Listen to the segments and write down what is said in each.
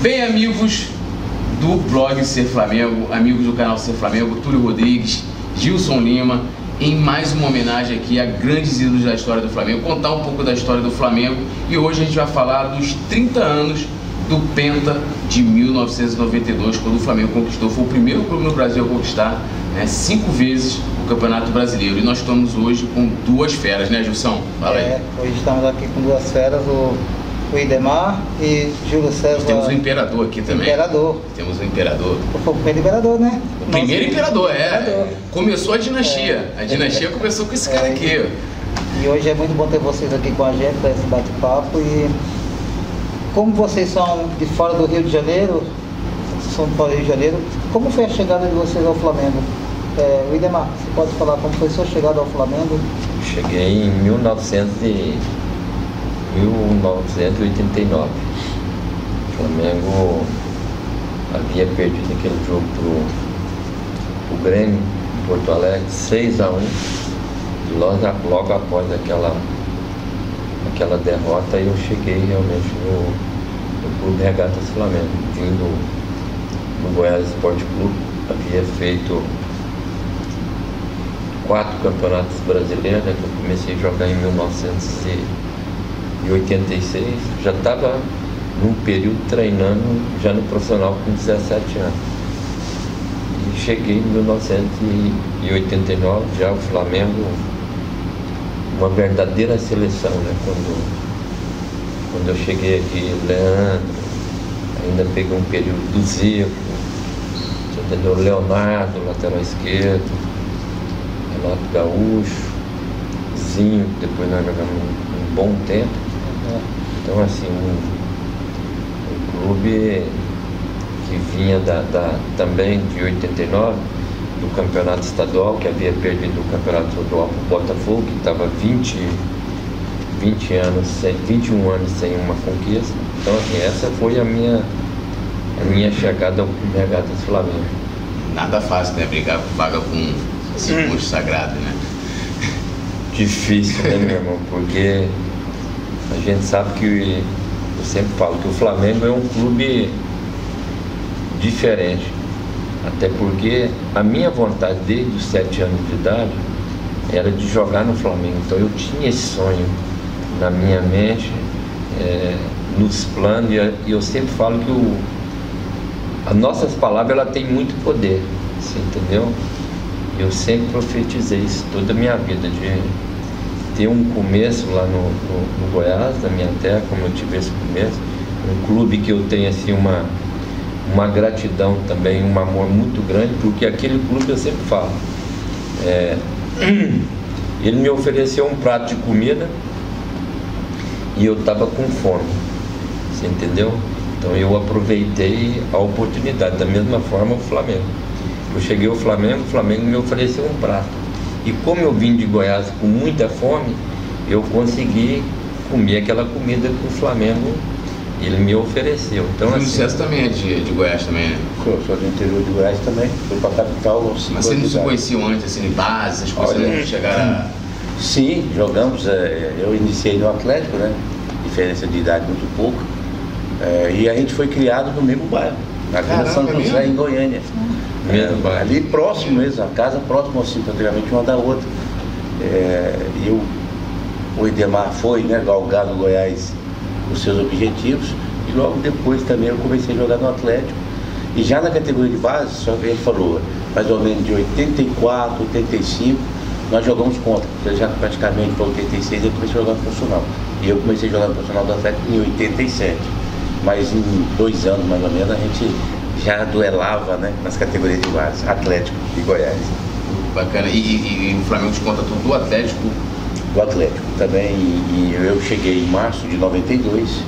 Bem, amigos do blog Ser Flamengo, amigos do canal Ser Flamengo, Túlio Rodrigues, Gilson Lima, em mais uma homenagem aqui a grandes ídolos da história do Flamengo, contar um pouco da história do Flamengo e hoje a gente vai falar dos 30 anos do Penta de 1992, quando o Flamengo conquistou, foi o primeiro clube no Brasil a conquistar né, cinco vezes o Campeonato Brasileiro. E nós estamos hoje com duas feras, né, Gilson? Fala aí. É, hoje estamos aqui com duas feras, o, o Idemar e Júlio César. temos o Imperador aqui também. Imperador. Temos o Imperador. Foi o primeiro Imperador, né? O primeiro Imperador, é. Imperador. Começou a dinastia. É. A dinastia começou com esse cara é. aqui. E hoje é muito bom ter vocês aqui com a gente para esse bate-papo e como vocês são de fora do Rio de Janeiro, são de fora do Rio de Janeiro, como foi a chegada de vocês ao Flamengo? É, Widemar, você pode falar como foi a sua chegada ao Flamengo? Cheguei em 1900 e... 1989. O Flamengo havia perdido aquele jogo pro o Grêmio em Porto Alegre, 6 a 1 e logo, logo após aquela, aquela derrota eu cheguei realmente no, o Clube Regatas Flamengo, vindo no Goiás Esporte Clube, havia feito quatro campeonatos brasileiros, né, que eu comecei a jogar em 1986, já estava num período treinando já no profissional com 17 anos. E cheguei em 1989, já o Flamengo, uma verdadeira seleção, né? Quando quando eu cheguei aqui, Leandro, ainda peguei um período do Zico, entendeu? Leonardo, lateral esquerdo, Renato Gaúcho, Zinho, depois nós jogamos um, um bom tempo. Então assim, um, um clube que vinha da, da, também de 89, do campeonato estadual, que havia perdido o campeonato estadual para o Botafogo, que estava 20 20 anos, 21 anos sem uma conquista. Então, assim, essa foi a minha, a minha chegada ao Regatas Flamengo. Nada fácil, né? Brigar com vaga com esse hum. monstro sagrado, né? Difícil, né, meu irmão? Porque a gente sabe que, eu sempre falo que o Flamengo é um clube diferente. Até porque a minha vontade desde os sete anos de idade era de jogar no Flamengo. Então eu tinha esse sonho na minha mente, é, nos planos, e eu sempre falo que o, as nossas palavras ela tem muito poder, entendeu? Eu sempre profetizei isso toda a minha vida, de ter um começo lá no, no, no Goiás, na minha terra, como eu tive esse começo, um clube que eu tenho assim uma, uma gratidão também, um amor muito grande, porque aquele clube eu sempre falo. É, ele me ofereceu um prato de comida e eu estava com fome. Você entendeu? Então eu aproveitei a oportunidade. Da mesma forma o Flamengo. Eu cheguei ao Flamengo, o Flamengo me ofereceu um prato. E como eu vim de Goiás com muita fome, eu consegui comer aquela comida que o Flamengo ele me ofereceu. Então, o assim, também é de, de Goiás também, né? Sou, sou do interior de Goiás também, fui para a capital. Mas vocês não se conheciam antes, assim, em base, as coisas chegaram a Sim, jogamos. É, eu iniciei no Atlético, né? Diferença de idade muito pouco. É, e a gente foi criado no mesmo bairro, na Vila São José, em Goiânia. Ali próximo mesmo, a casa próxima assim, praticamente uma da outra. É, e o, o foi, né, galgar no Goiás os seus objetivos. E logo depois também eu comecei a jogar no Atlético. E já na categoria de base, só que ele falou, mais ou menos de 84, 85 nós jogamos contra, já praticamente para 86 eu comecei a jogar no profissional. E eu comecei a jogar no profissional do Atlético em 87. Mas em dois anos mais ou menos a gente já duelava né, nas categorias de base, Atlético e Goiás. Bacana. E, e, e o Flamengo te conta tudo do Atlético? Do Atlético também. E, e eu cheguei em março de 92.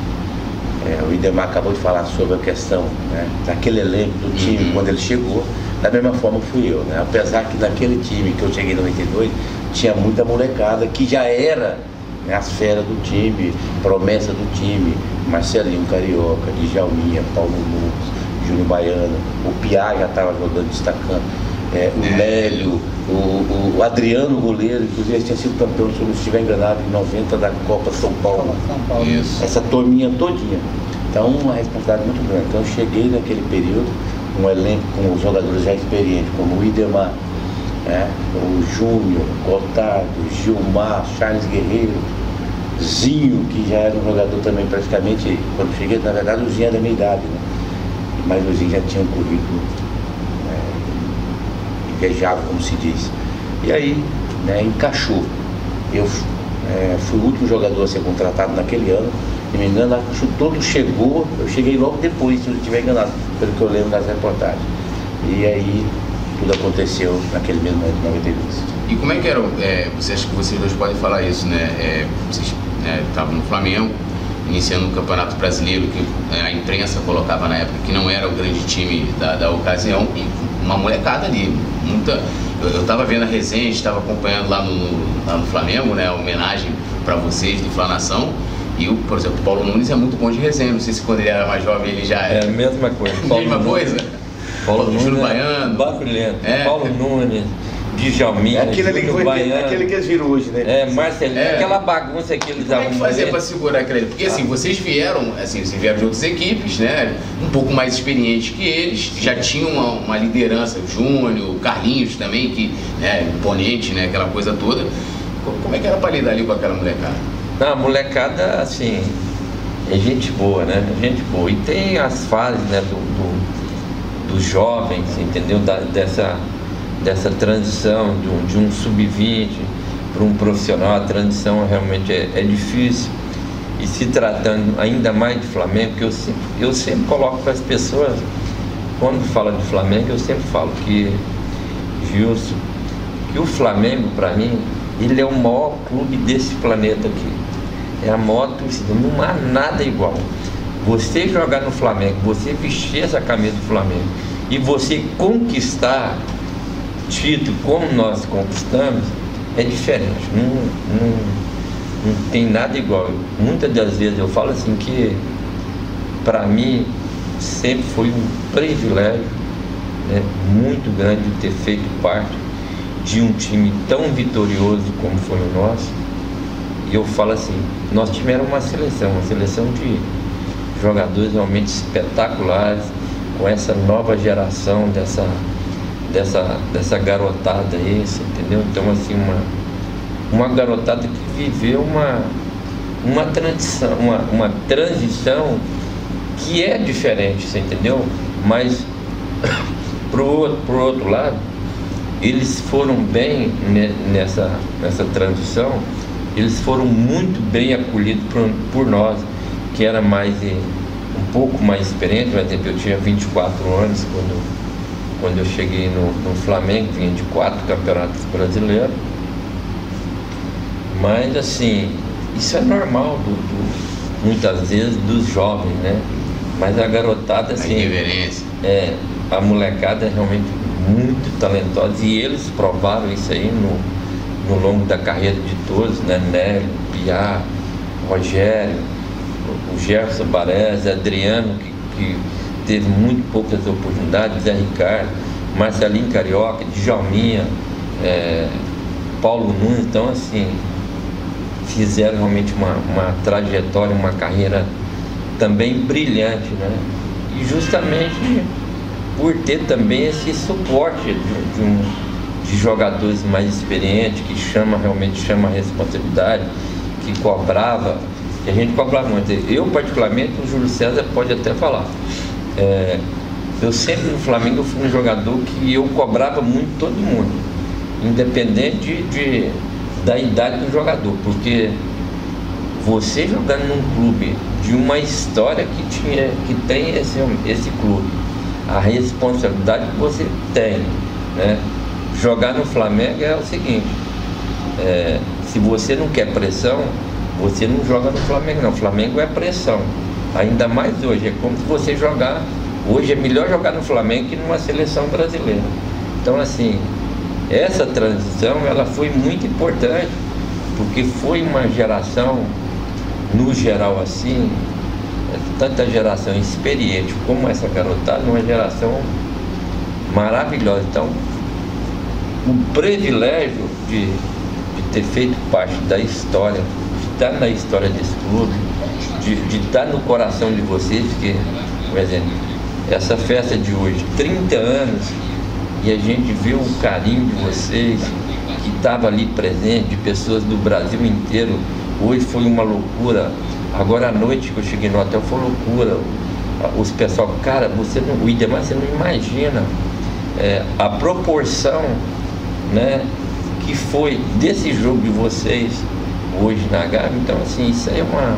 É, o Idemar acabou de falar sobre a questão né, daquele elenco do time uhum. quando ele chegou. Da mesma forma fui eu, né? Apesar que naquele time que eu cheguei em 92, tinha muita molecada que já era né, as feras do time, promessa do time, Marcelinho Carioca, Djalminha, Paulo Lucas, Júnior Baiano, o Piá já estava jogando, destacando, é, o Lélio, o, o, o, Adriano goleiro, inclusive ele tinha sido campeão, se eu não estiver enganado, em 90 da Copa São Paulo. São Paulo. Isso. Essa turminha todinha. Então, uma responsabilidade muito grande. Então, eu cheguei naquele período, um elenco com os jogadores já experientes, como o Idemar, né? o Júnior, Gotardo, Gilmar, Charles Guerreiro, Zinho, que já era um jogador também praticamente, quando cheguei, na verdade o Zinho era da minha idade, né? Mas o Zinho já tinha um currículo é, invejável, como se diz. E aí, né, encaixou. Eu é, fui o último jogador a ser contratado naquele ano, se me engano, acho todo chegou, eu cheguei logo depois, se eu estiver enganado, pelo que eu lembro das reportagens. E aí tudo aconteceu naquele mesmo ano de 92. E como é que era, é, você acha que vocês dois podem falar isso, né? É, vocês estavam né, no Flamengo, iniciando o Campeonato Brasileiro, que é, a imprensa colocava na época que não era o grande time da, da ocasião, e uma molecada ali, muita. Eu estava vendo a resenha, estava acompanhando lá no, lá no Flamengo, né? A homenagem para vocês do Flanação. E, o, por exemplo, o Paulo Nunes é muito bom de resenha. Não sei se quando ele era mais jovem ele já é. É a mesma coisa. mesma coisa? Paulo Nunes. É Baiano. Barulhento. É. Paulo Nunes. Djalminha, é aquele, ali foi, Baiano, aquele que eles viram hoje, né? É, Marcelinho, é. aquela bagunça que eles Como é que fazia para segurar aquele? Porque assim, ah. vocês vieram, assim, vocês vieram de outras equipes, né? Um pouco mais experientes que eles, já tinham uma, uma liderança, o Júnior, o Carlinhos também, que, né, imponente, né? Aquela coisa toda. Como é que era para lidar ali com aquela molecada? Não, a molecada, assim, é gente boa, né? Gente boa. E tem as fases, né, do, do dos jovens, entendeu? Da, dessa dessa transição de um, de um sub-20 para um profissional, a transição realmente é, é, difícil. E se tratando ainda mais de Flamengo, que eu sempre, eu sempre coloco para as pessoas, quando fala de Flamengo, eu sempre falo que, Gilson, que o Flamengo, para mim, ele é o maior clube desse planeta aqui. É a maior torcida, não há nada igual. Você jogar no Flamengo, você vestir essa camisa do Flamengo e você conquistar título como nós conquistamos é diferente. Não, não, não tem nada igual. Muitas das vezes eu falo assim que para mim sempre foi um privilégio né, muito grande ter feito parte de um time tão vitorioso como foi o nosso. E eu falo assim, nós tivemos uma seleção, uma seleção de jogadores realmente espetaculares, com essa nova geração dessa dessa, dessa garotada aí, entendeu? Então assim, uma, uma garotada que viveu uma, uma transição, uma, uma transição que é diferente, você entendeu? Mas pro outro, pro outro lado, eles foram bem nessa, nessa transição, eles foram muito bem acolhidos por, por nós, que era mais um pouco mais experiente, mas eu tinha 24 anos quando quando eu cheguei no, no Flamengo, vinha de quatro campeonatos brasileiros. Mas assim, isso é normal do, do, muitas vezes dos jovens, né? Mas a garotada assim. A É, a molecada é realmente muito talentosa e eles provaram isso aí no, no longo da carreira de todos, né? Nélio, Piá, Rogério, o Gerson Baresi, Adriano, que, que teve muito poucas oportunidades, Zé Ricardo, Marcelinho Carioca, Djalminha, é, Paulo Nunes, então assim, fizeram realmente uma, uma trajetória, uma carreira também brilhante, né? E justamente por ter também esse suporte de, de, um, de jogadores mais experientes, que chama realmente chama a responsabilidade, que cobrava, que a gente cobrava muito. Eu particularmente, o Júlio César pode até falar. É, eu sempre no Flamengo fui um jogador que eu cobrava muito todo mundo, independente de, de da idade do jogador, porque você jogando num clube de uma história que tinha, que tem esse, esse clube, a responsabilidade que você tem, né? Jogar no Flamengo é o seguinte, é, se você não quer pressão, você não joga no Flamengo não. O Flamengo é pressão. Ainda mais hoje, é como você jogar. Hoje é melhor jogar no Flamengo que numa seleção brasileira. Então assim, essa transição ela foi muito importante, porque foi uma geração, no geral assim, tanta geração experiente como essa garotada, uma geração maravilhosa. Então, o privilégio de, de ter feito parte da história, de estar na história desse clube, de, de estar no coração de vocês, que, por exemplo, essa festa de hoje, 30 anos, e a gente vê o carinho de vocês, que estava ali presente, de pessoas do Brasil inteiro. Hoje foi uma loucura. Agora à noite que eu cheguei no hotel foi loucura. Os pessoal, cara, você não, o Idemar, você não imagina é, a proporção né, que foi desse jogo de vocês hoje na Gávea. Então, assim, isso aí é uma,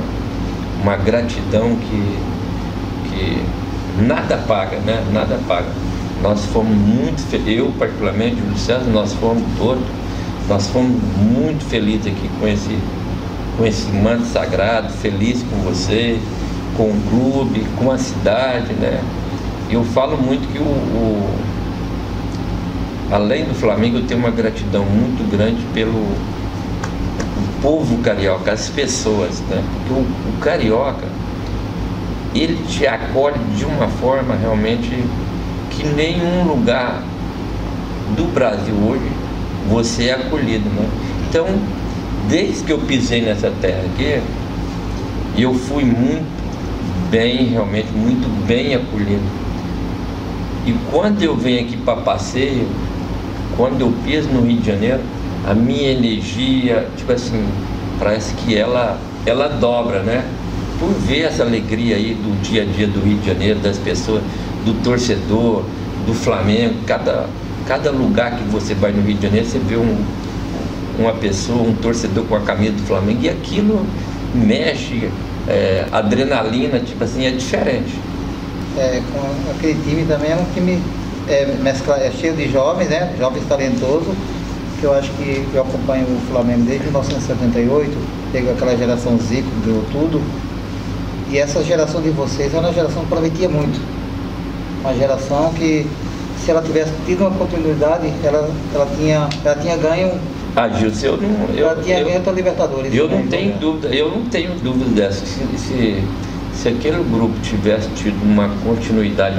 uma gratidão que, que nada paga, né? Nada paga. Nós fomos muito eu particularmente, o Luciano, nós fomos todos, nós fomos muito felizes aqui com esse, com esse manto sagrado, feliz com você, com o clube, com a cidade, né? Eu falo muito que o, o além do Flamengo, eu tenho uma gratidão muito grande pelo povo carioca, as pessoas, né? Porque o, o carioca, ele te acolhe de uma forma realmente que nenhum lugar do Brasil hoje você é acolhido, né? Então, desde que eu pisei nessa terra aqui, eu fui muito bem, realmente muito bem acolhido. E quando eu venho aqui para passeio, quando eu piso no Rio de Janeiro, a minha energia, tipo assim, parece que ela, ela dobra, né? Por ver essa alegria aí do dia a dia do Rio de Janeiro, das pessoas, do torcedor, do Flamengo, cada, cada lugar que você vai no Rio de Janeiro, você vê um, uma pessoa, um torcedor com a camisa do Flamengo, e aquilo mexe, é, adrenalina, tipo assim, é diferente. É, com aquele time também é um time é, mescla, é cheio de jovens, né? Jovens talentosos, eu acho que eu acompanho o Flamengo desde 1978, pegou aquela geração Zico, deu tudo. E essa geração de vocês era uma geração que prometia muito. Uma geração que, se ela tivesse tido uma oportunidade, ela, ela, tinha, ela tinha ganho. Ah, Gilson, eu não. Eu, ela tinha eu, ganho a Libertadores. Eu não tenho dúvida, eu não tenho dúvida dessa. Se, se, se aquele grupo tivesse tido uma continuidade,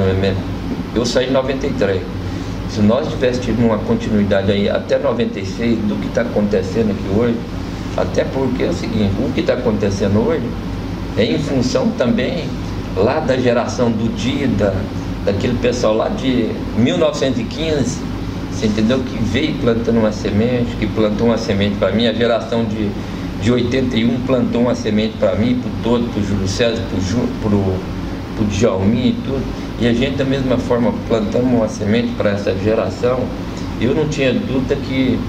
eu saí em 93. Se nós tivéssemos tido uma continuidade aí até 96 do que está acontecendo aqui hoje, até porque é o seguinte, o que está acontecendo hoje é em função também lá da geração do dia, da, daquele pessoal lá de 1915, você entendeu? Que veio plantando uma semente, que plantou uma semente para mim, a geração de, de 81 plantou uma semente para mim, para todo, para o Júlio César, para o Djalmin e tudo. E a gente da mesma forma plantamos uma semente para essa geração. Eu não tinha dúvida que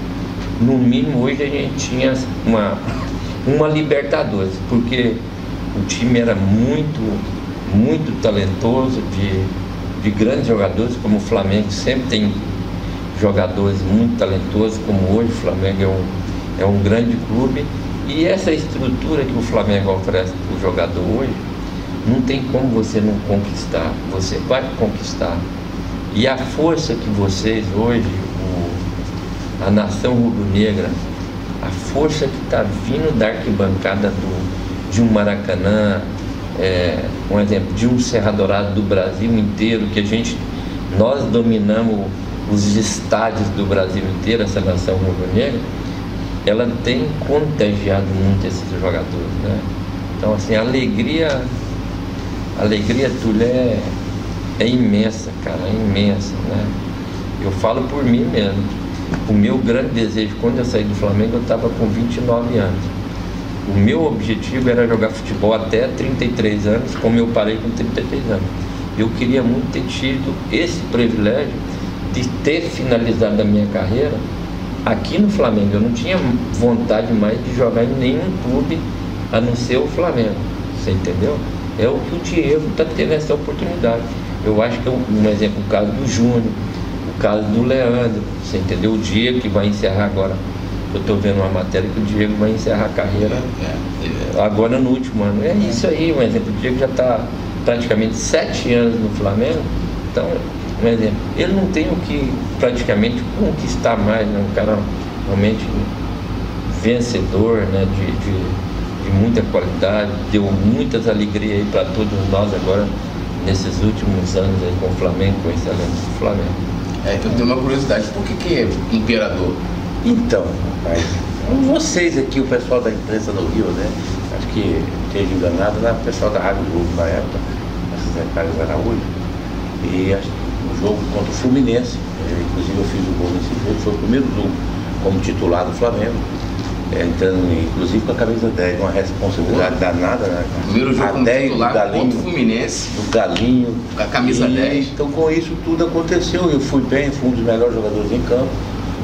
no mínimo hoje a gente tinha uma, uma Libertadores, porque o time era muito, muito talentoso, de, de grandes jogadores, como o Flamengo sempre tem jogadores muito talentosos, como hoje o Flamengo é um, é um grande clube. E essa estrutura que o Flamengo oferece para o jogador hoje, não tem como você não conquistar, você vai conquistar. E a força que vocês hoje, o, a nação rubro-negra, a força que está vindo da arquibancada do, de um Maracanã, é, um exemplo, de um Serra Dourado do Brasil inteiro, que a gente, nós dominamos os estádios do Brasil inteiro, essa nação rubro-negra, ela tem contagiado muito esses jogadores, né? Então, assim, a alegria a alegria Túlio é, é imensa, cara, é imensa, né? Eu falo por mim mesmo. O meu grande desejo, quando eu saí do Flamengo, eu estava com 29 anos. O meu objetivo era jogar futebol até 33 anos, como eu parei com 33 anos. Eu queria muito ter tido esse privilégio de ter finalizado a minha carreira aqui no Flamengo. Eu não tinha vontade mais de jogar em nenhum clube a não ser o Flamengo. Você entendeu? É o que o Diego está tendo essa oportunidade. Eu acho que é um, exemplo, o caso do Júnior, o caso do Leandro, você entendeu? O Diego que vai encerrar agora. Eu estou vendo uma matéria que o Diego vai encerrar a carreira é, é, agora no último ano. É isso aí, um exemplo. O Diego já está praticamente sete anos no Flamengo. Então, um exemplo, ele não tem o que praticamente conquistar mais, né? um cara realmente vencedor né? de de muita qualidade, deu muitas alegrias aí para todos nós agora nesses últimos anos aí com o Flamengo, com o excelente Flamengo. É, eu tenho uma curiosidade, por que, que é imperador? Então, rapaz, vocês aqui, o pessoal da imprensa do Rio, né? acho que esteja enganado, na pessoal da Rádio Globo na época, a Carlos Araújo, e o jogo contra o Fluminense, é, inclusive eu fiz o gol nesse jogo, foi o primeiro jogo como titular do Flamengo. Entrando, inclusive com a camisa 10, uma responsabilidade danada, né? Primeiro jogo a como 10 titular do Galinho, contra o Fluminense, do Galinho. com a camisa E, 10. Então com isso tudo aconteceu. Eu fui bem, fui um dos melhores jogadores em campo.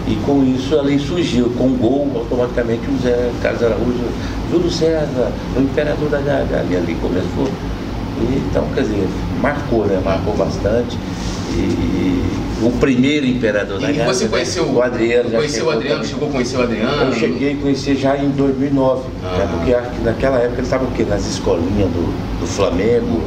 E com isso ali surgiu, com o gol, automaticamente o Zé Carlos Araújo, Júlio César, o imperador da Gávea, ali, ali começou. E, então, quer dizer, marcou, né? Marcou bastante. E, e o primeiro imperador da E Gávea. você né? conheceu o Adriano. já Conheceu o Adriano, chegou a conhecer o Adriano. Eu cheguei a conhecer já em 2009, Ah. né, porque acho que naquela época ele estava o quê? Nas escolinhas do, do Flamengo,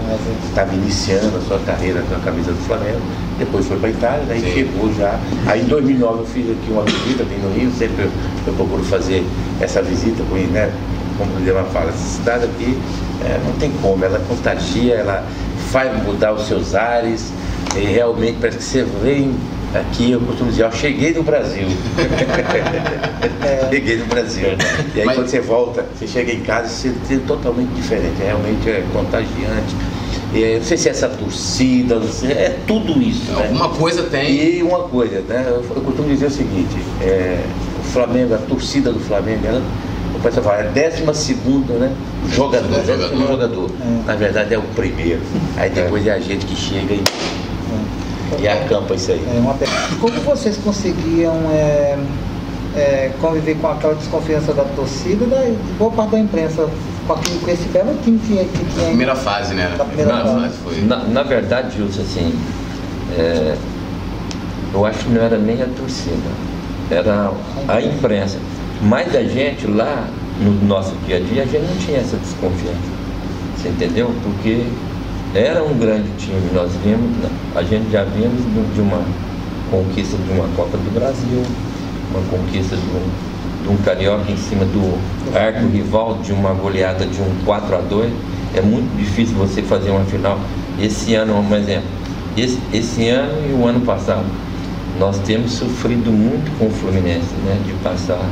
estava iniciando a sua carreira com a camisa do Flamengo, depois foi para a Itália, daí Sim. chegou já. Aí em 2009 eu fiz aqui uma visita, vim no Rio, sempre eu, eu procuro fazer essa visita, com, né, como o Lema fala, essa cidade aqui é, não tem como, ela contagia, ela faz mudar os seus ares, e realmente parece que você vem aqui, eu costumo dizer, eu cheguei no Brasil. Cheguei no Brasil. E aí Mas- quando você volta, você chega em casa e você tem totalmente diferente. É, Realmente é contagiante. É, não sei se é essa torcida, sei, é tudo isso. né? Alguma coisa tem. E uma coisa, né? Eu, eu costumo dizer o seguinte, é, o Flamengo, a torcida do Flamengo, ela, o pessoal fala, é décima segunda, né? Jogador, Jogador. décimo jogador. É. Na verdade é o primeiro. Aí depois é, a gente que chega e, e acampa isso aí. É uma Como vocês conseguiam é, é, conviver com aquela desconfiança da torcida e da boa parte da imprensa com, aquele, com esse belo time que, que tinha? Primeira fase, né? Da primeira Primeira fase. fase foi. Na, na verdade, Gilson, assim, é, eu acho que não era nem a torcida, era a imprensa. Mas a gente lá, no nosso dia a dia, a gente não tinha essa desconfiança. Você entendeu? Porque era um grande time. Nós vimos, a gente já vimos de uma conquista de uma Copa do Brasil, uma conquista de um, de um carioca em cima do arco rival, de uma goleada de um 4 a 2 É muito difícil você fazer uma final. Esse ano, um exemplo, esse, esse ano e o ano passado, nós temos sofrido muito com o Fluminense, né? De passar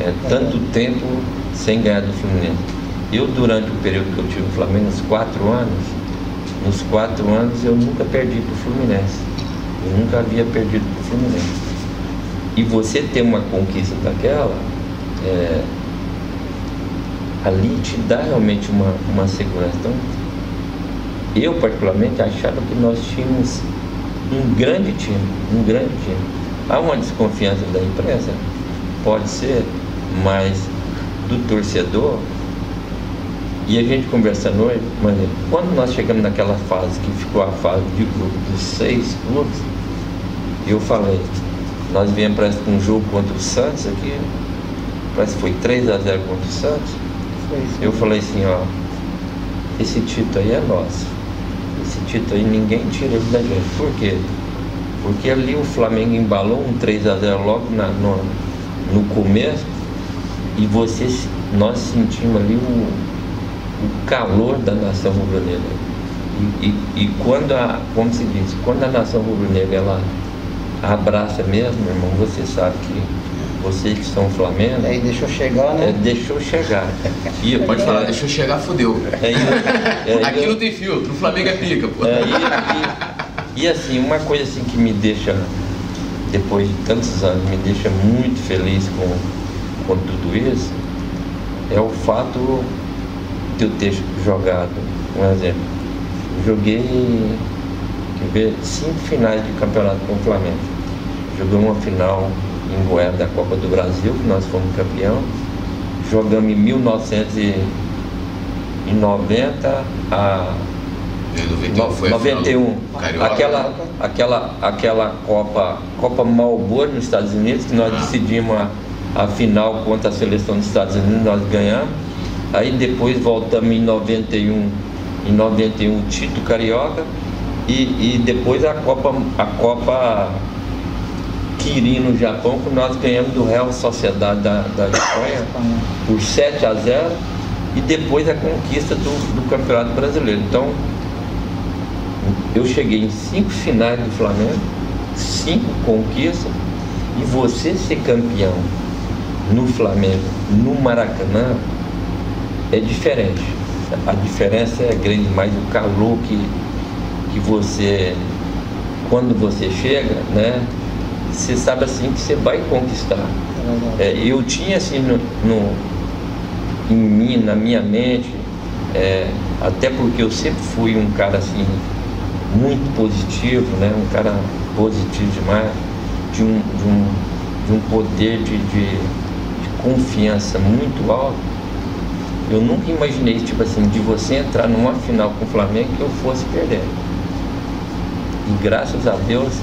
é, tanto tempo sem ganhar do Fluminense. Eu, durante o período que eu tive no Flamengo, uns quatro anos, nos quatro anos eu nunca perdi para o Fluminense. Eu nunca havia perdido para o Fluminense. E você ter uma conquista daquela, é, ali te dá realmente uma, uma segurança. Então, eu particularmente achava que nós tínhamos um grande time, um grande time. Há uma desconfiança da imprensa? Pode ser, mas do torcedor, e a gente conversando hoje, mas quando nós chegamos naquela fase que ficou a fase de grupo dos seis clubes, eu falei, nós viemos com um jogo contra o Santos aqui, parece que foi 3 a 0 contra o Santos. Eu falei assim, ó, esse título aí é nosso. Esse título aí ninguém tira ele da gente. Por quê? Porque ali o Flamengo embalou um 3 a 0 logo na- no, no começo e você, nós sentimos ali o, o calor da nação rubro-negra. E, e, e quando a, como se diz, quando a nação rubro-negra ela abraça mesmo, meu irmão, você sabe que vocês que são Flamengo, Aí deixou chegar, é, né? deixou chegar. E, Pode é, falar, deixa eu chegar, fudeu. é, é, Aqui não tem filtro, o Flamengo é pica, pô. é, e, e- e assim, uma coisa assim que me deixa, depois de tantos anos, me deixa muito feliz com, com tudo isso, é o fato de eu ter jogado, um exemplo, joguei quer ver, cinco finais de campeonato com o Flamengo. Joguei uma final em Goiás da Copa do Brasil, que nós fomos campeão. Jogamos em 1990 a Em 91 foi a 91. final do Carioca. Aquela, aquela, aquela Copa, Copa Malboro nos Estados Unidos, que nós Ah. decidimos a, a final contra a seleção dos Estados Unidos, nós ganhamos. Aí depois voltamos em 91, em 91 o título carioca e, e depois a Copa, a Copa Kirin no Japão, que nós ganhamos do Real Sociedade da, da Espanha por 7 a 0 e depois a conquista do, do Campeonato Brasileiro. Então, eu cheguei em cinco finais do Flamengo, cinco conquistas, e você ser campeão no Flamengo, no Maracanã, é diferente. A diferença é grande, mas o calor que, que você, quando você chega, né, você sabe assim que você vai conquistar. É, eu tinha assim no, no, em mim, na minha mente, é, até porque eu sempre fui um cara assim muito positivo, né? um cara positivo demais, de um, de um, de um poder de, de, de confiança muito alto. Eu nunca imaginei, tipo assim, de você entrar numa final com o Flamengo que eu fosse perder. E graças a Deus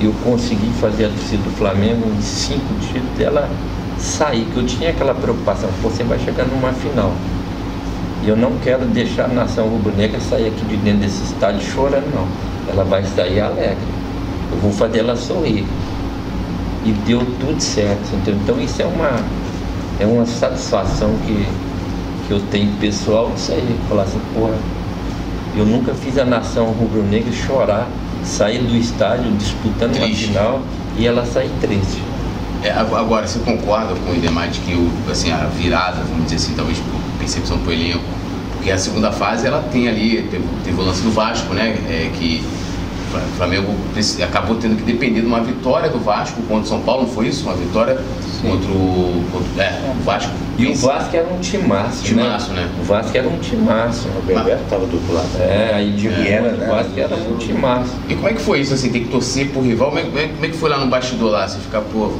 eu consegui fazer a torcida do Flamengo em cinco dias dela sair, que eu tinha aquela preocupação, você vai chegar numa final. E eu não quero deixar a nação rubro-negra sair aqui de dentro desse estádio chorando, não. Ela vai sair alegre. Eu vou fazer ela sorrir. E deu tudo certo. Entendeu? Então isso é uma, é uma satisfação que, que eu tenho pessoal disso aí. Falar assim, porra, eu nunca fiz a nação rubro-negra chorar, sair do estádio disputando uma final e ela sair triste. É, agora, você concorda com o Idemar de que o, assim, a virada, vamos dizer assim, talvez por percepção do elenco, porque a segunda fase ela tem ali, teve, teve o lance do Vasco, né? É, que o Flamengo acabou tendo que depender de uma vitória do Vasco contra o São Paulo, não foi isso? Uma vitória contra o, contra, é, o Vasco. E o Vasco era um timaço, timaço né? né? O Vasco era um timaço. O Bebeto estava do outro lado. É, aí de é, era, né? o Vasco era um timaço. E como é que foi isso, assim, tem que torcer pro rival? Como é, como é que foi lá no bastidor lá? Você ficar, pô,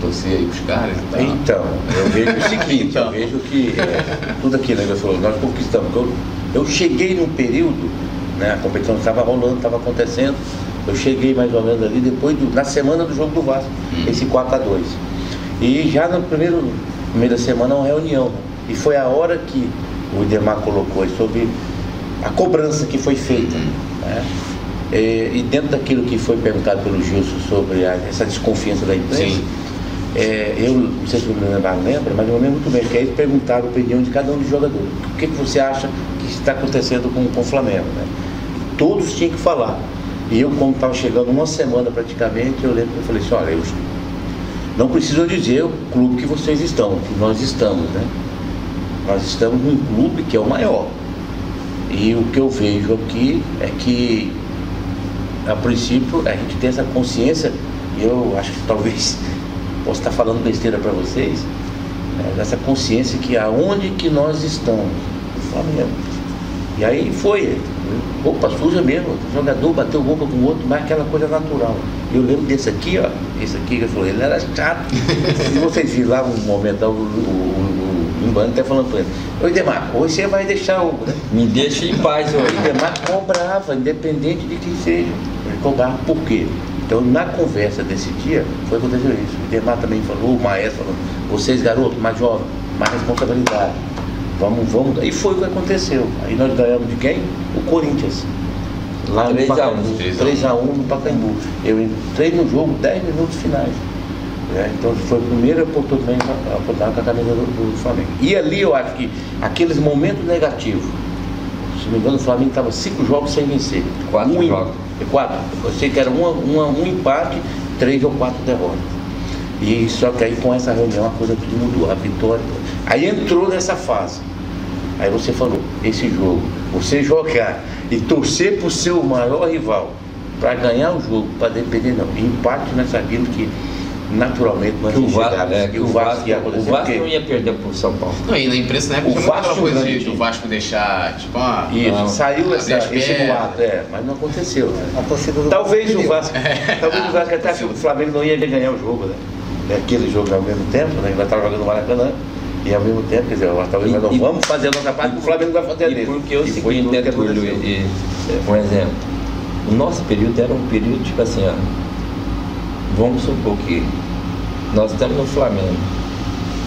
torcer aí pros caras e tal? Então, eu vejo o seguinte, então. eu vejo que é, tudo aquilo que você falou, nós conquistamos. Eu, eu cheguei num período, né, a competição estava rolando, estava acontecendo, eu cheguei mais ou menos ali depois do, na semana do jogo do Vasco, hum. esse 4 a 2 E já no primeiro, da semana uma reunião. E foi a hora que o Idemar colocou sobre a cobrança que foi feita. Né? E, dentro daquilo que foi perguntado pelo Gilson sobre a, essa desconfiança da imprensa, Sim é, eu não sei se o meu lembra, mas eu lembro muito bem que eles perguntaram a opinião de cada um dos jogadores. O que, que você acha que está acontecendo com, com o Flamengo? Né? Todos tinham que falar. E eu, como estava chegando uma semana praticamente, eu lembro que eu falei assim, olha, eu não preciso dizer o clube que vocês estão, que nós estamos, né? Nós estamos num clube que é o maior. E o que eu vejo aqui é que, a princípio, a gente tem essa consciência, e eu acho que talvez posso estar falando besteira para vocês, é, dessa consciência que aonde que nós estamos, no Flamengo. E aí foi, roupa suja mesmo, o jogador bateu boca com o outro, mas aquela coisa natural. Eu lembro desse aqui, ó, esse aqui que eu falei, ele era chato. e vocês viram lá um momento, o, o, o, o, até falando para ele, Oi Demar, hoje você vai deixar o. Né? Me deixa em paz. O Demar cobrava, independente de quem seja. Ele cobrava por quê? Então, na conversa desse dia, foi aconteceu isso. O Demar também falou, o Maestro falou, vocês, garotos, mais jovens, mais responsabilidade. Vamos, vamos. E foi o que aconteceu. Aí nós ganhamos de quem? O Corinthians. Lá 3 no Pacaembu. 3x1 no Pacaembu. Eu entrei no jogo 10 minutos finais. É, então foi a primeira oportunidade com a camisa do, do, Flamengo. E ali eu acho que aqueles momentos negativos, se não me engano, o Flamengo estava cinco jogos sem vencer. Quatro um, jogos quatro. Eu sei que era uma, uma, um empate, três ou quatro derrotas. E só que aí com essa reunião a coisa tudo mudou, a vitória. Aí entrou nessa fase. Aí você falou, esse jogo, você jogar e torcer para o seu maior rival para ganhar o jogo, para depender não. Empate nós sabíamos que naturalmente nós que o Vasco, é, que o Vasco, ia acontecer. O Vasco não ia perder por São Paulo. Não, e na imprensa na época o Vasco coisa de, do Vasco deixar, tipo, ah, Isso, não, saiu essa, esse boato, é, mas não aconteceu. Né? A torcida do talvez o Vasco, é. talvez o Vasco até que o Flamengo não ia ganhar o jogo, né? Aquele jogo ao mesmo tempo, né? Ele vai estar jogando no Maracanã. E ao mesmo tempo, quer dizer, talvez nós não vamos fazer a nossa parte, porque o Flamengo vai fazer a dele. Porque o seguinte, né, Túlio, e, um exemplo, o nosso período era um período, tipo assim, ó, vamos supor que nós estamos no Flamengo.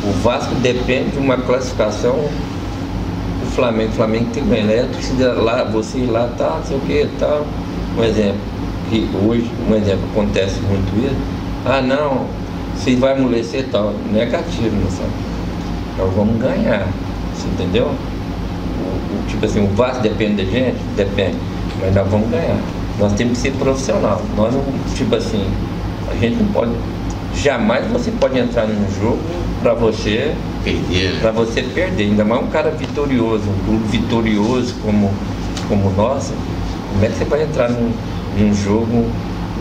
O Vasco depende de uma classificação do Flamengo. O Flamengo tem. A torcida lá, você lá, tá, não sei o que, tal. Um exemplo, que hoje, um exemplo, acontece muito isso. Ah, não, se vai amolecer tal. Negativo, não sabe? Nós vamos ganhar. Você entendeu? O, o, tipo assim, o Vasco depende da gente? Depende. Mas nós vamos ganhar. Nós temos que ser profissional. Nós não, tipo assim, a gente não pode Jamais você pode entrar num jogo para você perder, né? Para você perder, ainda mais um cara vitorioso, um clube vitorioso como, como o nosso, como é que você vai entrar num, num jogo,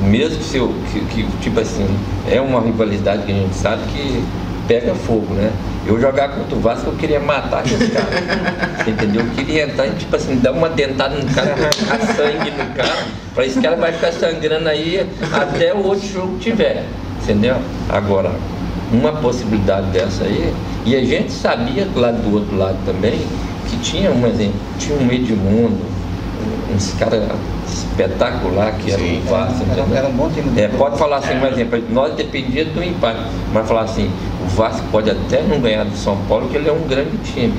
mesmo que, seu, que, que, tipo assim, é uma rivalidade que a gente sabe que pega fogo, né? Eu jogar contra o Vasco, eu queria matar esse cara. entendeu? Eu queria entrar e, tipo assim, dar uma dentada no cara, arrancar sangue no cara, para esse cara vai ficar sangrando aí até o outro jogo tiver. Entendeu? Agora, uma possibilidade dessa aí, e a gente sabia lá do outro lado também que tinha um exemplo, tinha um Edmundo, uns caras espetacular que era o Vasco. Era, era, um bom time. É, pode falar assim, um exemplo, nós dependíamos do empate, mas falar assim, o Vasco pode até não ganhar do São Paulo, que ele é um grande time,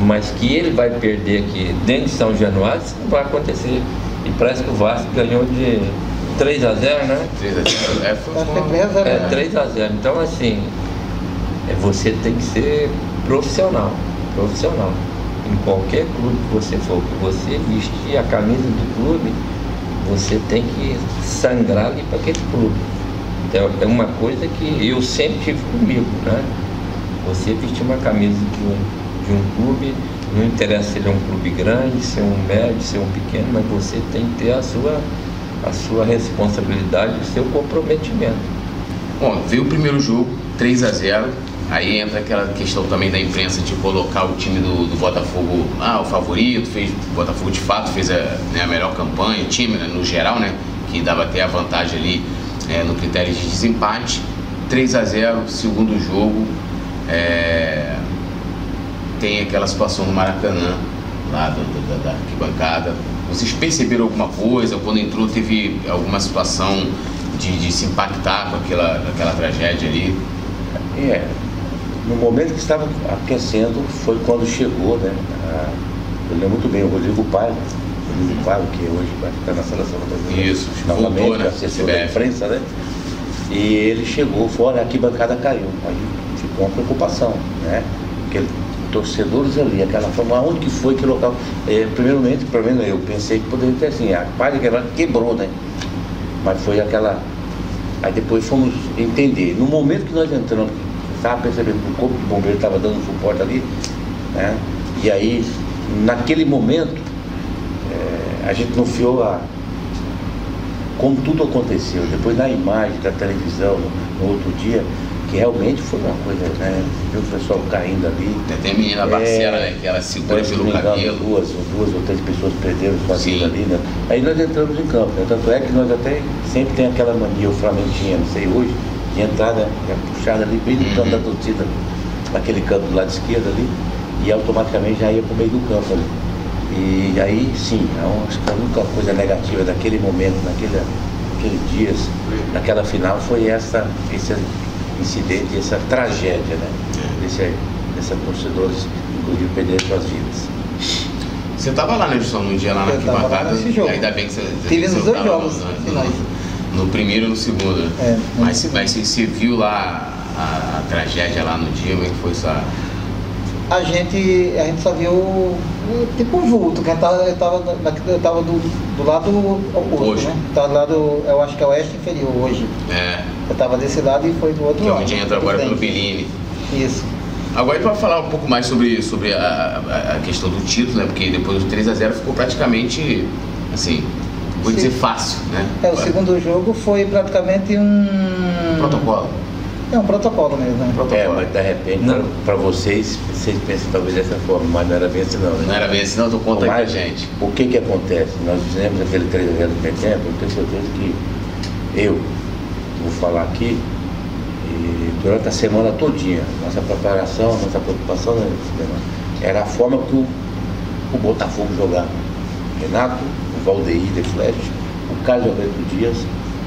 mas que ele vai perder aqui dentro de São Januário, isso não vai acontecer. E parece que o Vasco ganhou de 3 a 0 né? 3 a 0 é, foi uma... é 3 a 0 Então assim, é, você tem que ser profissional, profissional em qualquer clube que você for, que você vestir a camisa do clube, você tem que sangrar ali para aquele clube. Então é uma coisa que eu sempre tive comigo, né? Você vestir uma camisa de um, de um clube, não interessa se ele é um clube grande, se é um médio, se é um pequeno, mas você tem que ter a sua, a sua responsabilidade, o seu comprometimento. Bom, veio o primeiro jogo, 3 a 0 Aí entra aquela questão também da imprensa de colocar o time do, do Botafogo, ah, o favorito, fez, o Botafogo de fato fez a, né, a melhor campanha, o time né, no geral, né, que dava até a vantagem ali é, no critério de desempate. 3 a 0 segundo jogo. É, tem aquela situação no Maracanã, lá do, da, arquibancada. Vocês perceberam alguma coisa? Quando entrou, teve alguma situação de, de se impactar com aquela, aquela tragédia ali? É, no momento que estava aquecendo foi quando chegou, né? A, eu lembro muito bem, o Rodrigo Paiva, Rodrigo Paiva, que hoje vai ficar na seleção brasileira. Isso, novamente, voltou, né? assessor da imprensa, né? E ele chegou fora, aqui bancada caiu. Aí ficou uma preocupação, né? Porque torcedores ali, aquela forma, aonde que foi, que local. É, primeiramente, pelo menos eu pensei que poderia ter assim, a palha quebrou, né? Mas foi aquela. Aí depois fomos entender. No momento que nós entramos estava percebendo que o corpo de bombeiro estava dando suporte ali, né? E aí, naquele momento, é, a gente não fiou a como tudo aconteceu. Depois na imagem da televisão, no, no outro dia, que realmente foi uma coisa, né? Viu o pessoal caindo ali. Tem a menina Barcela, é, né? Que ela segura pelo engano, cabelo. Duas, duas ou três pessoas perderam sua vida ali, né? Aí nós entramos em campo, né? Tanto é que nós até sempre tem aquela mania, o Flamengo tinha, não sei hoje, de entrada, já puxada ali, bem no canto da torcida, naquele canto do lado esquerdo ali, e automaticamente já ia para o meio do campo ali. E aí sim, acho que a única coisa negativa daquele momento, naquele, naqueles dias, naquela final, foi essa, esse incidente, essa tragédia, né? É. Desse, desses torcedores, inclusive, perderam suas vidas. Você estava lá, né, Edson, no dia lá na arquibancada? Ainda bem que você. Tive nos dois jogos finais. No primeiro e no segundo. É, mas, mas você viu lá a, a, tragédia lá no dia, como é que foi essa. A gente, a gente só viu tipo um vulto, que estava tava, tava do, do lado oposto, hoje. né? Tava do lado, eu acho que é o oeste inferior hoje. É. Eu estava desse lado e foi do outro que lado. Que é onde entra agora pelo Bellini. Isso. Agora para falar um pouco mais sobre, sobre a, a, a, questão do título, né? Porque depois do 3 a 0 ficou praticamente assim, vou dizer fácil, né? É, o segundo jogo foi praticamente um. Protocolo. É um protocolo mesmo, né? Protocolo. É, mas de repente, para vocês, vocês pensam talvez dessa forma, mas não era bem assim não, né? Não era bem assim não, tô contando com a gente. O que que acontece? Nós fizemos aquele 3 a 0 do tempo, eu tenho certeza que eu vou falar aqui, durante a semana todinha, nossa preparação, nossa preocupação né, era a forma que o, o Botafogo jogava. Renato Valdeir de Flecha, o Carlos Alberto Dias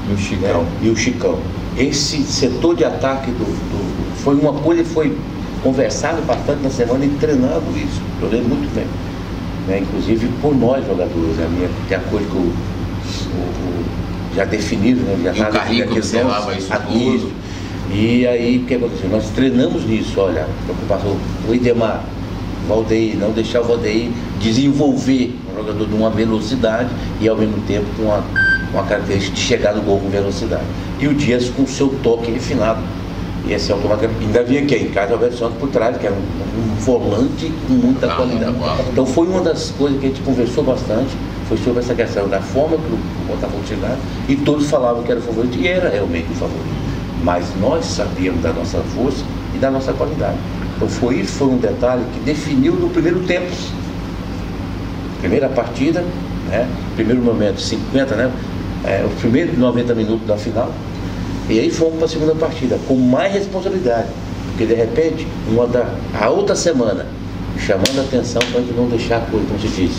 e o Chicão. Né, e o Chicão. Esse setor de ataque do, do, foi uma coisa que foi conversado bastante na semana e treinado isso. Eu lembro muito bem. Né? Inclusive por nós jogadores, a minha, de acordo com o, o, o já definido, né? já está definido isso. E aí o que aconteceu? Nós treinamos nisso, olha, preocupação, o Idemar, Valdeir, não deixar o Valdeir desenvolver um jogador de uma velocidade e ao mesmo tempo com uma, uma característica de chegar no gol com velocidade. E o Dias com seu toque refinado. E esse automaticamente ainda vinha aqui em casa o Alberto Santos por trás, que era um, um volante com muita Ah, qualidade. Então foi uma das coisas que a gente conversou bastante, foi sobre essa questão da forma que o Botafogo chegava, e todos falavam que era o favorito, e era realmente o favorito. Mas nós sabíamos da nossa força e da nossa qualidade. Então foi isso, foi um detalhe que definiu no primeiro tempo. Primeira partida, né? primeiro momento, 50, né? É, os primeiros 90 minutos da final. E aí fomos para a segunda partida, com mais responsabilidade. Porque de repente, uma da, a outra semana, chamando a atenção para a gente não deixar a coisa, como se diz,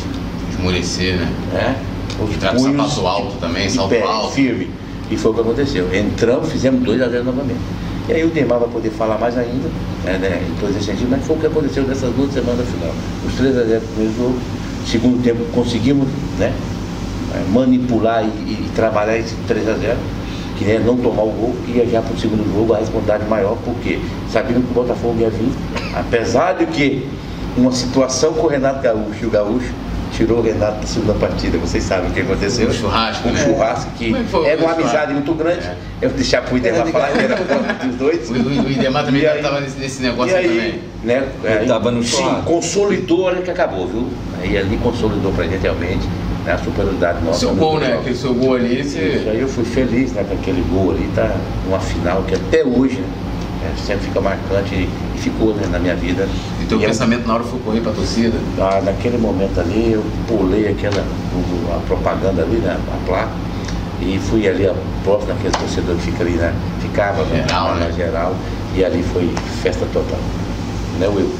Esmorecer, né? né? Os Entrar com punhos sapato alto também, salto pé, alto. firme. E foi o que aconteceu. Entramos, fizemos 2 a 0 novamente. E aí o Neymar vai poder falar mais ainda, né, né, em todos esses sentidos, mas foi o que aconteceu nessas duas semanas final. Os 3 a 0 no primeiro jogo, segundo tempo conseguimos né, eh, manipular e, e trabalhar esse 3 a 0 que é não tomar o gol, ia já para o segundo jogo a responsabilidade maior, porque sabíamos que o Botafogo ia vir, apesar de que uma situação com o Renato Gaúcho, e o Gaúcho tirou o Renato da segunda partida, vocês sabem o que aconteceu. Um churrasco, um né? churrasco que é foi era uma churrasco? amizade muito grande. É. Eu vou deixar pro Idemar falar que era contra dos dois. O, o, o Idemar também estava nesse, E negócio aí, também. né? aí, tava no Sim, churrasco. consolidou, olha que acabou, viu? Aí ali consolidou pra gente realmente né, a superioridade nossa. seu gol, né? Aquele seu gol ali, você. aí eu fui feliz né, com aquele gol ali, tá uma final que até hoje né, é, sempre fica marcante e, ficou né, na minha vida. E teu E é- pensamento na hora foi correr pra torcida. ah, naquele momento ali eu pulei aquela a propaganda ali, né, a placa, e fui ali próximo daquele torcedor que fica ali, né? Ficava né, Geral, na né? geral, e ali foi festa total. Né, Will?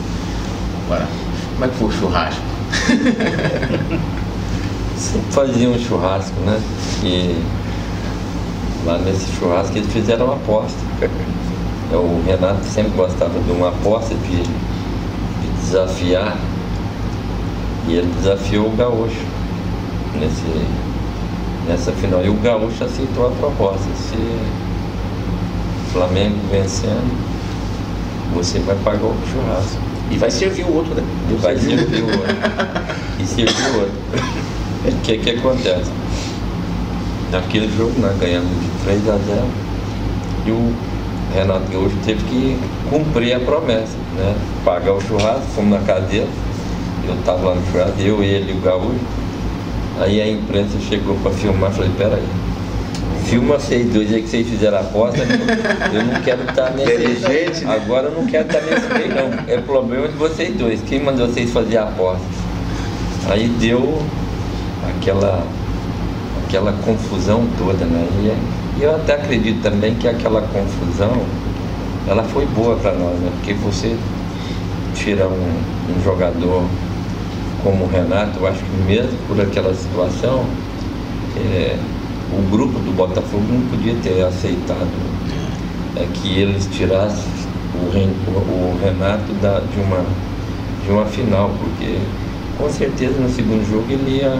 Agora, como é que foi o churrasco? Sempre fazia um churrasco, né? E lá nesse churrasco eles fizeram uma aposta. O Renato sempre gostava de uma aposta de, de desafiar. E ele desafiou o Gaúcho nesse, nessa final. E o Gaúcho aceitou a proposta. Se o Flamengo vencendo, você vai pagar o churrasco. E vai servir o outro, né? E vai servir o outro. E servir o outro. O que que acontece? Naquele jogo nós ganhamos de 3 a 0 e o Renato Gaúcho teve que cumprir a promessa, né? Pagar o churrasco, fomos na casa dele, eu estava lá no churrasco, eu, ele e o Gaúcho. Aí a imprensa chegou para filmar, falei, peraí, filma vocês dois aí que vocês fizeram a aposta, eu não quero estar nesse. Inteligente, né? Agora eu não quero estar nesse meio não. É problema de vocês dois. Quem mandou vocês fazer a aposta? Aí deu aquela, aquela confusão toda, né? E, e eu até acredito também que aquela confusão ela foi boa para nós, né? Porque você tira um, um jogador como o Renato, eu acho que mesmo por aquela situação, é, o grupo do Botafogo não podia ter aceitado é, que eles tirassem o, o- Renato da, de, uma, de uma final, porque com certeza no segundo jogo ele ia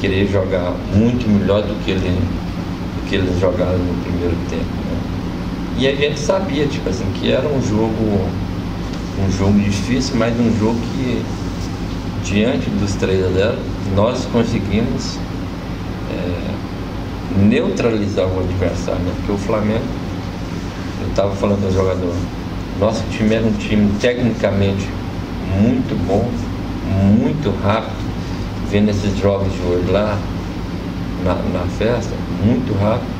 querer jogar muito melhor do que, ele, que eles jogaram no primeiro tempo. né? E a gente sabia, tipo assim, que era um jogo, um jogo difícil, mas um jogo que diante dos 3 a 0 nós conseguimos é, neutralizar o adversário, né? porque o Flamengo, eu estava falando com o jogador, nosso time era um time tecnicamente muito bom, muito rápido, vendo esses jogos de hoje lá na, na festa, muito rápido,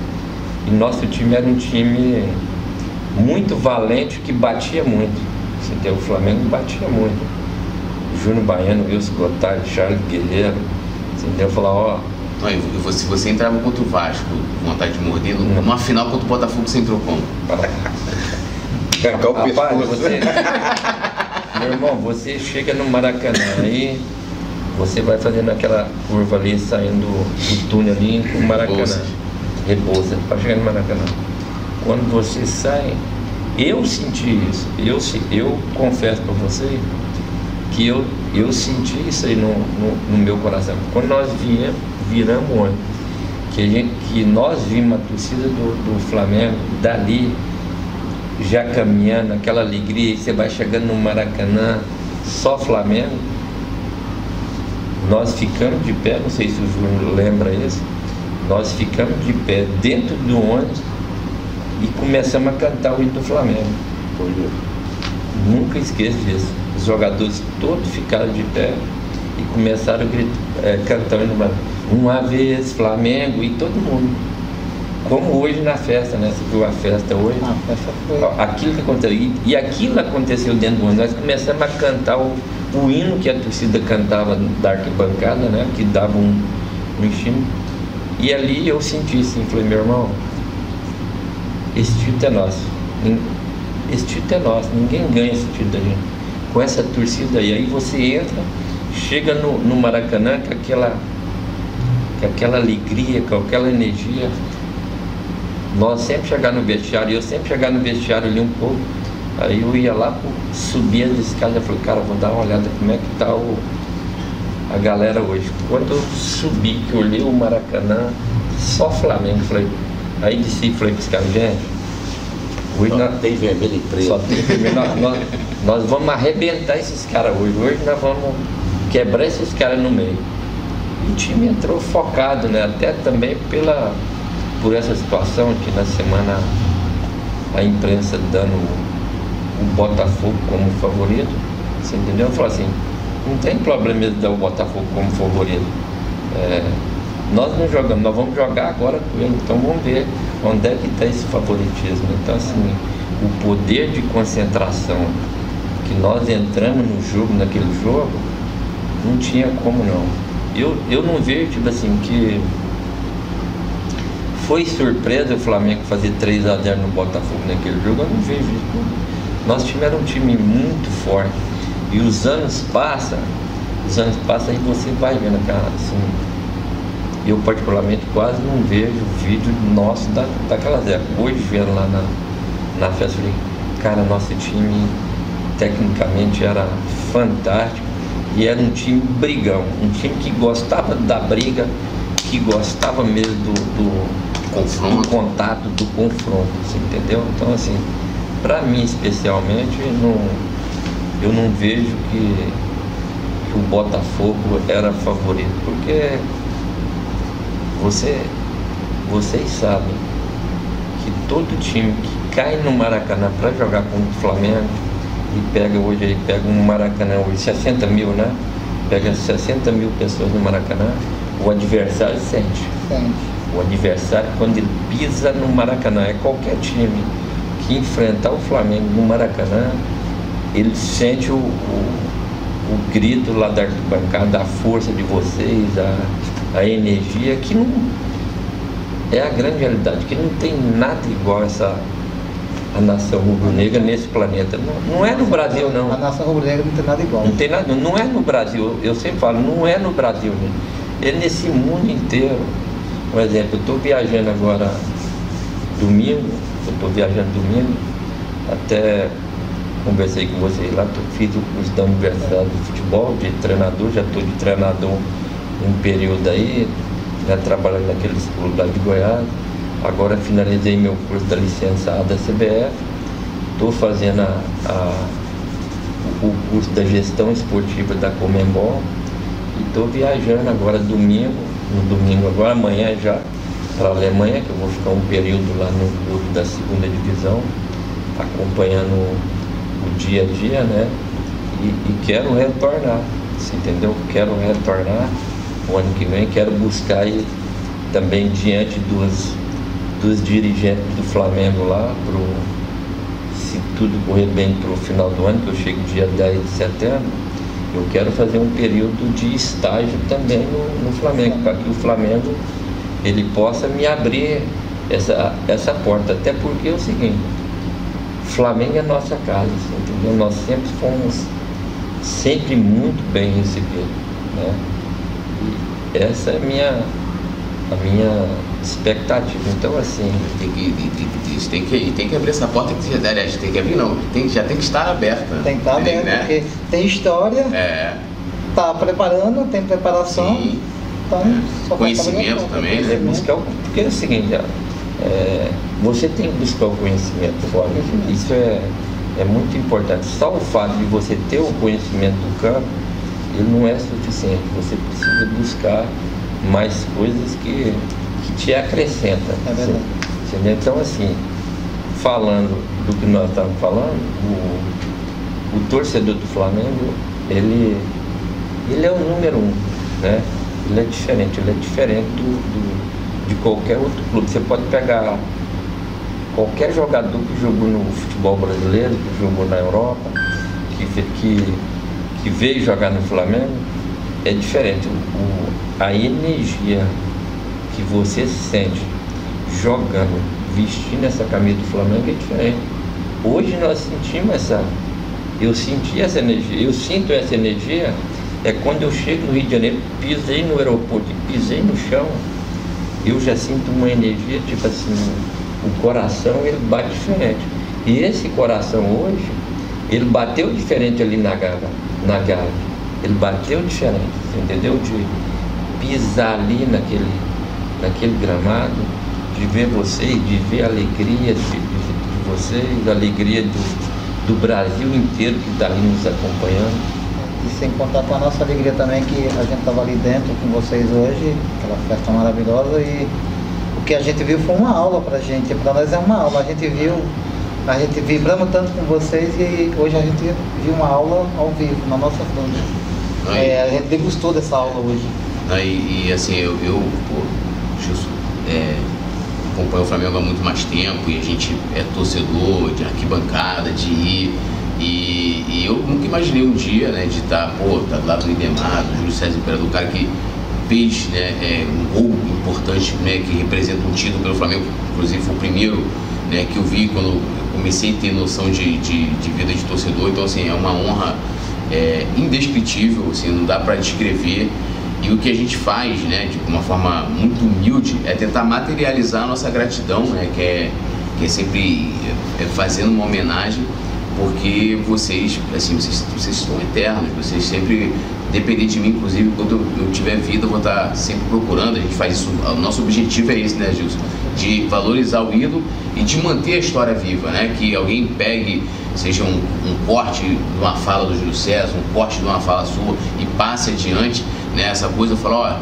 e nosso time era um time muito valente que batia muito. Você entendeu? O Flamengo batia muito. Júnior Baiano, Wilson Gotardi, Charles Guerreiro, você entendeu? Falar, ó, Não, e você, você entrava contra o Vasco, com vontade de morder, numa final contra o Botafogo você entrou como? Arrancar o pescoço. você. Meu irmão, você chega no Maracanã aí, você vai fazendo aquela curva ali, saindo do túnel ali pro Maracanã. Rebouça, para chegar no Maracanã. Quando você sai, eu senti isso. Eu, eu confesso para você que eu, eu senti isso aí no, no, no meu coração. Quando nós viemos, viramos ônibus, que, a gente, que nós vimos a torcida do, do Flamengo dali já caminhando, aquela alegria, e você vai chegando no Maracanã, só Flamengo. Nós ficamos de pé, não sei se o Júnior lembra isso, nós ficamos de pé dentro do ônibus e começamos a cantar o hino do Flamengo. Nunca esqueço disso. Os jogadores todos ficaram de pé e começaram a gritar, é, cantar o hino do Flamengo. Uma vez Flamengo e todo mundo. Como hoje na festa, né? Você viu a festa hoje? Ah, essa foi. Aquilo que aconteceu. E, e aquilo aconteceu dentro do ônibus. Nós começamos a cantar o, o hino que a torcida cantava da arquibancada, né? Que dava um, um estímulo. E ali eu senti assim, falei, meu irmão, esse título é nosso. Esse título é nosso, ninguém ganha esse título aí. Com essa torcida aí. Aí você entra, chega no, no Maracanã com aquela, com aquela alegria, com aquela energia. Nós sempre chegar no vestiário, eu sempre chegar no vestiário ali um pouco. Aí eu ia lá, subia as escadas e falei, cara, vou dar uma olhada como é que tá o, a galera hoje. Quando eu subi, que eu olhei o Maracanã, só Flamengo, falei, aí desci e falei para os caras, gente, hoje Só nós, tem vermelho e preto. só tem que ver, nós, nós, nós vamos arrebentar esses caras hoje. Hoje nós vamos quebrar esses caras no meio. E o time entrou focado, né? Até também pela, por essa situação que na semana a imprensa dando Botafogo como favorito. Você entendeu? Falou assim, não tem problema de dar o Botafogo como favorito. É, nós não jogamos, nós vamos jogar agora com ele, então vamos ver onde é que está esse favoritismo. Então assim, o poder de concentração que nós entramos no jogo, naquele jogo, não tinha como não. Eu, eu não vejo, tipo assim, que foi surpresa o Flamengo fazer 3 a 0 no Botafogo naquele jogo, eu não vejo isso. Nosso time era um time muito forte. E os anos passam, os anos passam e você vai vendo, cara, assim, eu particularmente quase não vejo vídeo nosso da, daquelas épocas. Hoje vendo lá na, na festa, falei, cara, nosso time tecnicamente era fantástico e era um time brigão, um time que gostava da briga, que gostava mesmo do, do, do contato, do confronto, você entendeu? Então assim, para mim especialmente, não, eu não vejo que, que o Botafogo era favorito, porque você, vocês sabem que todo time que cai no Maracanã para jogar contra o Flamengo e pega hoje aí, pega um Maracanã hoje, 60 mil, né? Pega 60 mil pessoas no Maracanã, o adversário sente. Sente. O adversário, quando ele pisa no Maracanã, é qualquer time que enfrentar o Flamengo no Maracanã, ele sente o, o, o grito lá da arquibancada, a força de vocês, a, a energia, que não é a grande realidade, que não tem nada igual essa a nação rubro-negra nesse planeta. Não, não é no Brasil, não. A nação rubro-negra não tem nada igual. Não tem nada, não é no Brasil, eu sempre falo, não é no Brasil, né? é nesse mundo inteiro. Por exemplo, eu estou viajando agora domingo, eu estou viajando domingo, até conversei com vocês lá, fiz o curso da Universidade de Futebol, de treinador, já estou de treinador um período aí, já trabalhando naquele escola lá de Goiás. Agora finalizei meu curso da licença A da CBF, estou fazendo a- a o curso da gestão esportiva da Comembol. E estou viajando agora domingo, no domingo agora, amanhã já, para a Alemanha, que eu vou ficar um período lá no clube da segunda divisão, acompanhando o dia a dia, né? E, e quero retornar, você entendeu? Quero retornar o ano que vem, quero buscar aí também diante dos, dos dirigentes do Flamengo lá, pro, se tudo correr bem para o final do ano, que eu chego dia 10 de setembro, eu quero fazer um período de estágio também no, no Flamengo, para que o Flamengo ele possa me abrir essa, essa porta. Até porque é o seguinte, Flamengo é nossa casa, assim, entendeu? Nós sempre fomos sempre muito bem recebidos. Né? E essa é a minha, a minha expectativa. Então assim, Tem que, e- e- e tem, que, tem que abrir essa porta que já, aliás, tem que abrir não, tem, já tem que estar aberta. Tem que estar aberto, né? porque tem história, É, tá preparando, tem preparação. sim. Então, só Conhecimento também, né? É buscar o, porque é o seguinte, é, você tem que buscar o conhecimento fora. Isso é, é muito importante. Só o fato de você ter o conhecimento do campo, ele não é suficiente. Você precisa buscar mais coisas que, que te acrescentam. É verdade. Então assim, falando do que nós estávamos falando, o, o torcedor do Flamengo, ele, ele é o número um, né? Ele é diferente, ele é diferente do, do, de qualquer outro clube. Você pode pegar qualquer jogador que jogou no futebol brasileiro, que jogou na Europa, que, que, que veio jogar no Flamengo, é diferente. O, a energia que você sente jogando, vestindo essa camisa do Flamengo é diferente. Hoje nós sentimos essa. Eu senti essa energia, eu sinto essa energia é quando eu chego no Rio de Janeiro, pisei no aeroporto e pisei no chão, eu já sinto uma energia, tipo assim, o coração ele bate diferente. E esse coração hoje, ele bateu diferente ali na Gávea, na Gávea. Ele bateu diferente, entendeu? De pisar ali naquele, naquele gramado, de ver vocês, de ver a alegria de, de, de vocês, a alegria do, do Brasil inteiro que está ali nos acompanhando. E sem contar com a nossa alegria também que a gente estava ali dentro com vocês hoje, aquela festa maravilhosa e o que a gente viu foi uma aula pra gente, para nós é uma aula, a gente viu, a gente vibramos tanto com vocês e hoje a gente viu uma aula ao vivo, na nossa frente. É, a gente degustou dessa aula hoje. e, e, assim, eu, eu pô, Gilson, é, acompanho o Flamengo há muito mais tempo e a gente é torcedor de arquibancada, de ir. E, e eu nunca imaginei um dia, né, de estar, pô, tá do lado do Idemar, do Júlio César Imperador, o cara que fez né, é, um gol importante, né, que representa um título pelo Flamengo, inclusive foi o primeiro né, que eu vi quando eu comecei a ter noção de, de, de vida de torcedor, então assim, é uma honra é, indescritível, assim, não dá para descrever. E o que a gente faz, né, de uma forma muito humilde, é tentar materializar a nossa gratidão, né, que é, que é sempre é, fazendo uma homenagem porque vocês, assim, vocês, vocês estão eternos, vocês sempre depender de mim, inclusive, quando eu, tiver vida, eu vou estar sempre procurando. A gente faz isso, o nosso objetivo é esse, né, Gilson? De valorizar o ídolo e de manter a história viva, né? Que alguém pegue, seja um, um corte de uma fala do Júlio César, um corte de uma fala sua e passe adiante, né? Essa coisa, falo, ó,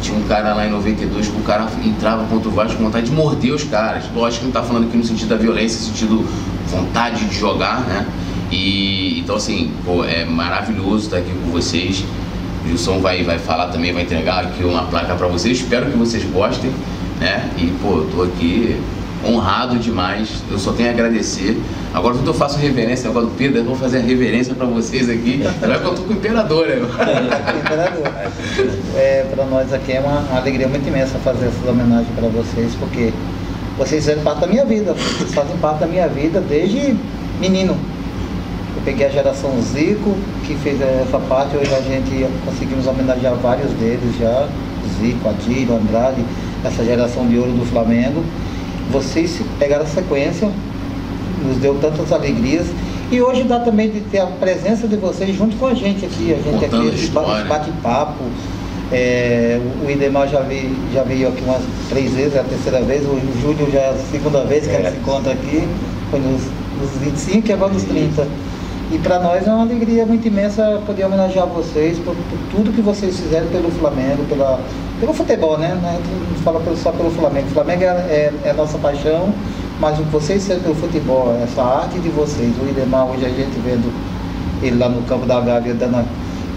tinha um cara lá em 92 que o cara entrava contra o Vasco com vontade de morder os caras. Lógico que não está falando aqui no sentido da violência, no sentido vontade de jogar, né? E então assim, pô, é maravilhoso estar aqui com vocês. O Gilson vai, vai falar também, vai entregar aqui uma placa para vocês. Espero que vocês gostem, né? E pô, tô aqui honrado demais. Eu só tenho a agradecer. Agora quando eu faço reverência, agora do Pedro, eu vou fazer a reverência para vocês aqui. Já que eu tô com o imperador, né? imperador. É, para nós aqui é uma, uma, alegria muito imensa fazer essa homenagem para vocês, porque vocês fazem parte da minha vida. Vocês fazem parte da minha vida desde menino. Eu peguei a geração Zico, que fez essa parte, hoje a gente conseguimos homenagear vários deles já, Zico, Adílio, Andrade, essa geração de ouro do Flamengo vocês pegaram a sequência, nos deu tantas alegrias. E hoje dá também de ter a presença de vocês junto com a gente aqui. A gente Contando aqui bate-papo. É, o Idemar já veio, já veio aqui umas três vezes, é a terceira vez. O Júlio já é a segunda vez que é. ele se encontra aqui. Foi nos, nos 25 e agora nos 30. E para nós é uma alegria muito imensa poder homenagear vocês por, por, tudo que vocês fizeram pelo Flamengo, pela, pelo futebol, né? A gente não fala só pelo Flamengo. O Flamengo é, é, é a nossa paixão, mas o que vocês fizeram pelo futebol, essa arte de vocês. O Idemar, hoje a gente vendo ele lá no campo da Gávea, dando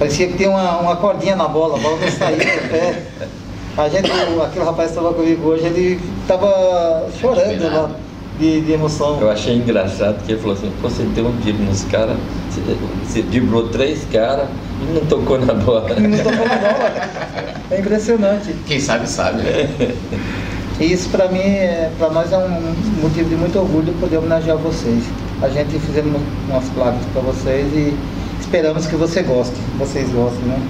parecia que tinha uma, uma cordinha na bola, a bola não saía do pé. A gente, aquele rapaz que estava comigo hoje, ele estava chorando lá de, de emoção. Eu achei engraçado que ele falou assim, você deu um tiro nos caras, você, você driblou três caras e não tocou na bola. E não tocou na bola. É impressionante. Quem sabe, sabe. Né? E isso para mim, é, para nós é um motivo de muito orgulho poder homenagear vocês. A gente fizemos umas placas para vocês e esperamos que você goste, vocês gostem, né?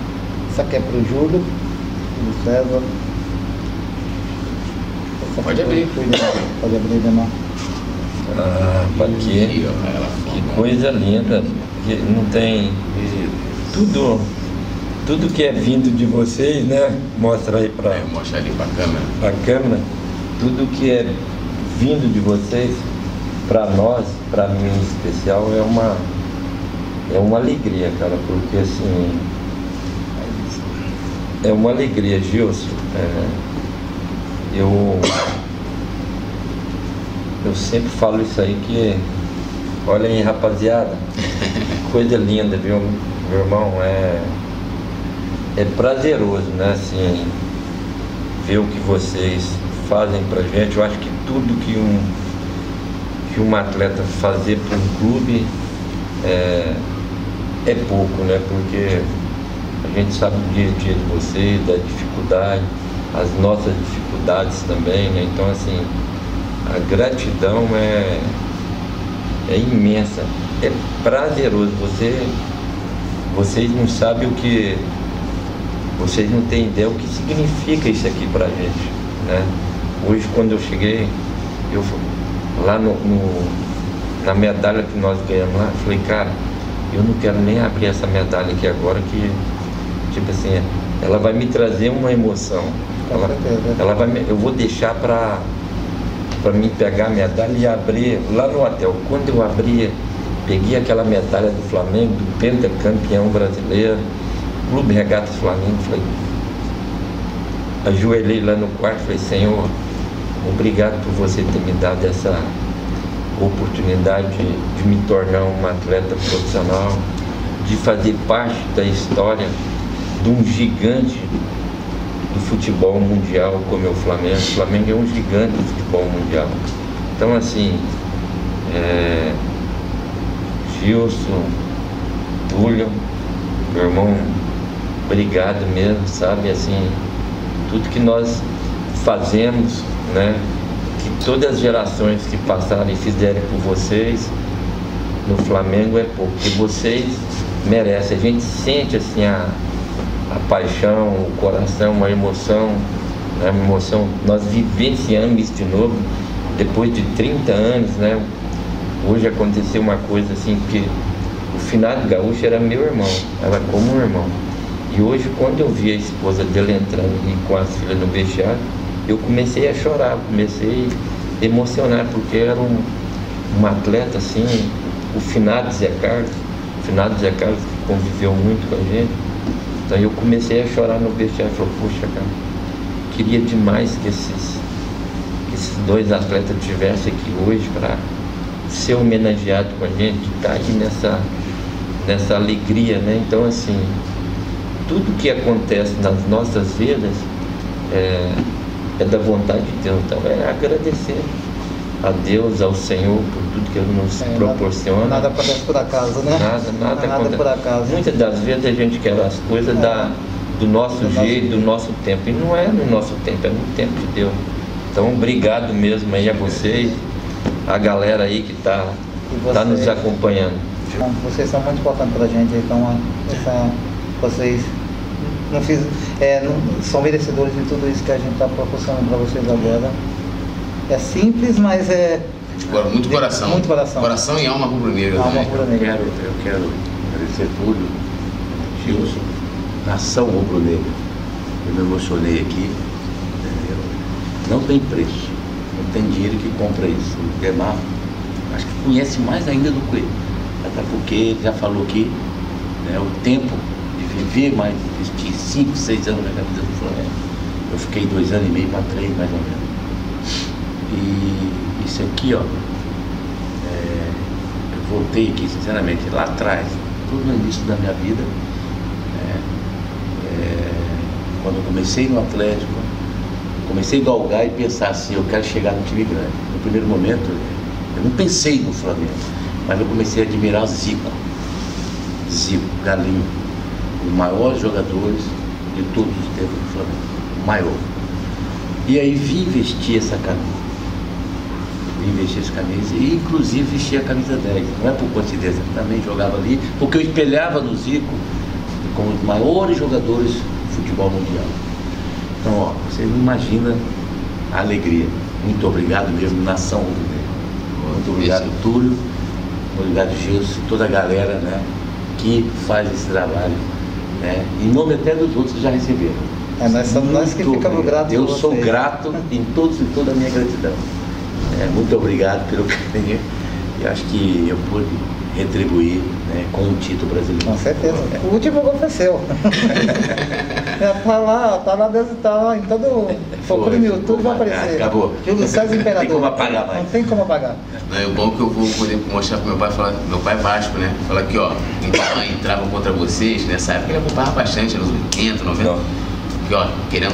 Isso aqui é para o Júlio, o César. Pode abrir. Pode abrir, Demar. Ah, que, que coisa linda. Que não tem tudo, tudo que é vindo de vocês, né? Mostra aí para. É, mostra ali para a câmera. Para a câmera. Tudo que é vindo de vocês, para nós, para mim em especial, é uma, é uma alegria, cara, porque assim. É uma alegria, Gilson. É, eu eu sempre falo isso aí que, olha aí rapaziada, coisa linda, viu? Meu irmão, é, é prazeroso, né? Assim, ver o que vocês fazem pra gente. Eu acho que tudo que um, que um atleta fazer para um clube é, é pouco, né? Porque a gente sabe o dia a dia de vocês, da dificuldade, as nossas dificuldades também, né? Então assim, a gratidão é, é imensa, é prazeroso. Você, vocês não sabem o que. Vocês não têm ideia o que significa isso aqui pra gente. Né? Hoje quando eu cheguei, eu lá no, no na medalha que nós ganhamos lá, falei, cara, eu não quero nem abrir essa medalha aqui agora que, tipo assim, ela vai me trazer uma emoção. Ela, ela vai, eu vou deixar para para mim pegar a medalha e abrir lá no hotel. Quando eu abri, peguei aquela medalha do Flamengo, do pentacampeão brasileiro, Clube Regatas Flamengo, falei, ajoelhei lá no quarto e falei, Senhor, obrigado por você ter me dado essa oportunidade de, me tornar um atleta profissional, de fazer parte da história de um gigante do futebol mundial como é o Flamengo. O Flamengo é um gigante do futebol mundial. Então assim, é, Gilson, Túlio, meu irmão, obrigado mesmo, sabe, assim, tudo que nós fazemos, né? Que todas as gerações que passaram e fizeram por vocês no Flamengo é pouco, porque vocês merecem. A gente sente assim a a paixão, o coração, a emoção, né? a emoção. Nós vivenciamos isso de novo depois de 30 anos, né? Hoje aconteceu uma coisa assim que o finado gaúcho era meu irmão, era como um irmão. E hoje quando eu vi a esposa dele entrando e com as filhas no vestiário, eu comecei a chorar, comecei emocionar, porque era um, um atleta assim, o finado Zé Carlos, o finado Zé Carlos que conviveu muito com a gente então eu comecei a chorar no vestiário e falei, puxa cara, queria demais que esses, que esses dois atletas estivessem aqui hoje para ser homenageado com a gente, estar tá aqui nessa, nessa alegria, né? Então assim, tudo que acontece nas nossas vidas é, é da vontade de Deus. Então é agradecer a Deus, ao Senhor, por tudo que Ele nos é, proporciona. Nada, acontece por acaso, né? Nada, nada, nada por acaso. Muitas das vezes a gente quer as coisas é. da, do nosso do jeito, nosso... do nosso tempo. E não é no nosso tempo, é no tempo de Deus. Então, obrigado mesmo aí a vocês, a galera aí que está tá nos acompanhando. Vocês são muito importantes para a gente, então essa, vocês não fiz, é, não, são merecedores de tudo isso que a gente está proporcionando para vocês agora. É simples, mas é. Muito coração. Muito coração. Coração e alma rubro-negra. Alma rubro-negra. Eu quero, eu quero agradecer tudo, Gilson, nação rubro-negra. Eu me emocionei aqui. Não tem preço. Não tem dinheiro que compra isso. O Demar, acho que conhece mais ainda do que ele. Até porque ele já falou aqui, né, o tempo viver mais, investir 5, 6 anos na camisa do Flamengo. Eu fiquei dois anos e meio para três, mais ou menos. E isso aqui, ó, é, eu voltei aqui, sinceramente, lá atrás, tudo no início da minha vida, é, é, quando eu comecei no Atlético, comecei a galgar e pensar assim, eu quero chegar no time grande. No primeiro momento, eu não pensei no Flamengo, mas eu comecei a admirar Zico. Zico, Galinho, os maiores jogadores de todos os tempos do Flamengo. O maior. E aí vim vestir essa camisa vim vestir essa camisa e inclusive vestia a camisa 10. Não é por coincidência, também jogava ali, porque eu espelhava no Zico como os maiores jogadores do futebol mundial. Então, ó, você não imagina a alegria. Muito obrigado mesmo, nação rubro Muito obrigado, Túlio. Muito obrigado, Gilson, toda a galera né, que faz esse trabalho. Né, em nome até dos outros que já receberam. É, nós somos nós que ficamos gratos. Eu sou grato em todos e toda a minha gratidão. É, muito obrigado pelo carinho e acho que eu pude retribuir né, com o título brasileiro. Com certeza. O último gol foi seu. Tá lá, tá lá dentro, tá lá em todo. Procure no YouTube, vai aparecer. Acabou. Júlio César Imperador. Não tem como apagar mais. Não tem como apagar. Não, é bom que eu vou poder mostrar pro meu pai, falar, meu pai é Vasco, né? Falar aqui, ó, então entrava contra vocês, nessa época ele acompanhava bastante, nos 80, 90. Não. Aqui, ó, querendo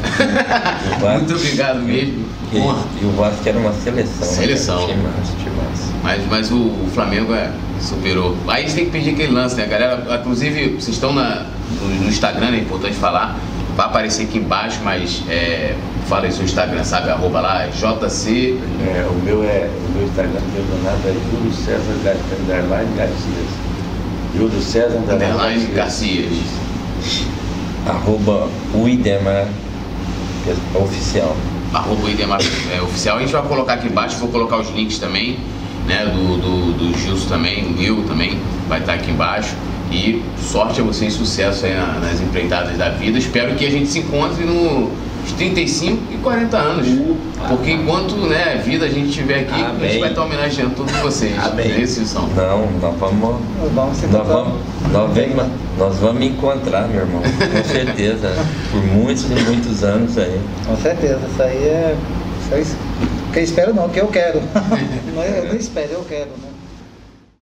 Vasco- Muito obrigado mesmo. E, e o Vasco era uma seleção. né? Seleção. Timaço, timaço. Mas, mas o, o Flamengo é, superou. Aí a gente tem que pedir aquele lance, né, galera? Inclusive, vocês estão na, no, no Instagram, é importante falar. Vai aparecer aqui embaixo, mas é, fala aí seu Instagram, sabe? Arroba lá, JC. É, o meu é o meu Instagram perdonado é Júlio César Underline Garcias. Júlio César Underline Garcias. Arroba o Idemar, que é oficial. arroba Idemar é, oficial. A gente vai colocar aqui embaixo, vou colocar os links também, né? Do, do, do Gilson também, o meu também, vai estar aqui embaixo. E sorte a vocês, sucesso aí na- nas empreitadas da vida. Espero que a gente se encontre nos 35 e 40 anos. Porque enquanto né, a vida a gente estiver aqui, a gente Amém. vai estar homenageando todos vocês. Amém. Não é isso, Wilson? Não, nós vamos. Nós vamos, nós, vamos, nós vamos encontrar, meu irmão, com certeza. Por muitos e muitos anos aí. Com certeza, isso aí é. Isso é isso. Eu espero não, que eu quero. Não eu não espero, eu quero, né?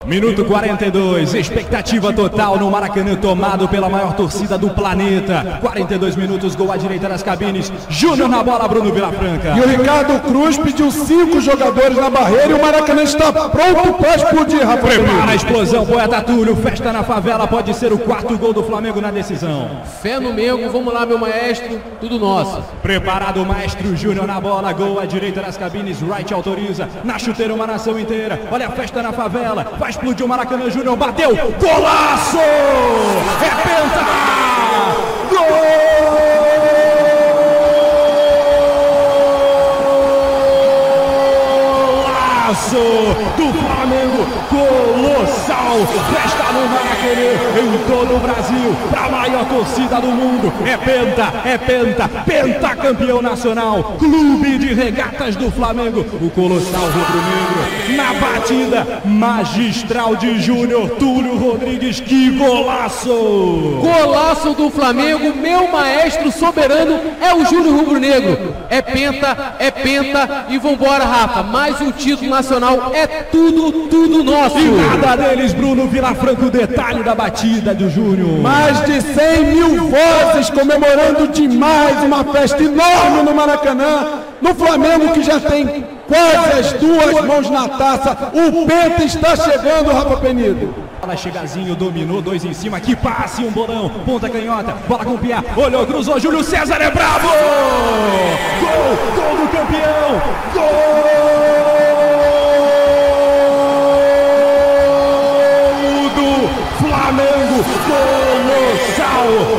Minuto 42, expectativa total no Maracanã tomado pela maior torcida do planeta. 42 minutos, gol à direita das cabines. Júnior na bola, Bruno Vilafranca. E o Ricardo Cruz pediu cinco jogadores na barreira e o Maracanã está pronto para explodir, Rafa. Prepara a explosão, poeta Túlio. Festa na favela pode ser o quarto gol do Flamengo na decisão. Fé no Mengo, vamos lá, meu maestro, tudo nosso. Preparado o maestro Júnior na bola, gol à direita das cabines, right autoriza, na chuteira uma nação inteira, olha a festa na favela, vai explodir o Maracanã Júnior, bateu, golaço! É penta! Golaço do Flamengo, colossal, festa no Maracanã, em todo o Brasil, para a maior torcida do mundo, é penta, é penta, pentacampeão nacional, clube de regatas do Flamengo, o colossal rubro-negro, na batida magistral de Júnior Túlio Rodrigues, que golaço! Golaço do Flamengo, meu maestro soberano é o Júnior Rubro Negro. É penta, é penta e vambora, Rafa. Mais um título nacional é tudo, tudo nosso. E nada deles, Bruno Vilafranco, detalhe da batida do Júnior. Mais de 100 mil vozes comemorando demais uma festa enorme no Maracanã. No Flamengo que já tem quase as duas mãos na taça. O Penta está chegando, Rafa Penido. Bola chegazinho, dominou, dois em cima, que passe, um bolão, ponta canhota, bola com o Pia, olhou, cruzou, Júlio César é bravo! Gol, gol do campeão! Gol do Flamengo,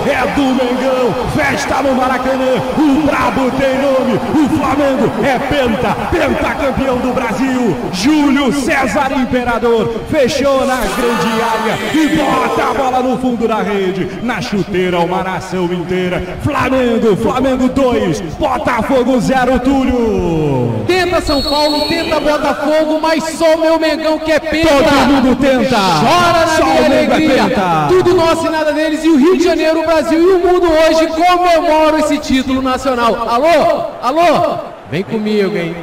é do Mengão, festa no Maracanã, o brabo tem nome, o Flamengo é penta, pentacampeão do Brasil, Júlio César Imperador, fechou na grande área e bota a bola no fundo da rede, na chuteira uma nação inteira, Flamengo, Flamengo 2, Botafogo 0, Túlio. Tenta São Paulo, tenta Botafogo, mas só o meu Mengão que é penta. Todo mundo tenta. Chora na Só minha é alegria. penta. Tudo nosso e nada deles. E o Rio de Janeiro, o Brasil e o mundo hoje comemoram esse título nacional. Alô? Alô? Vem comigo, hein?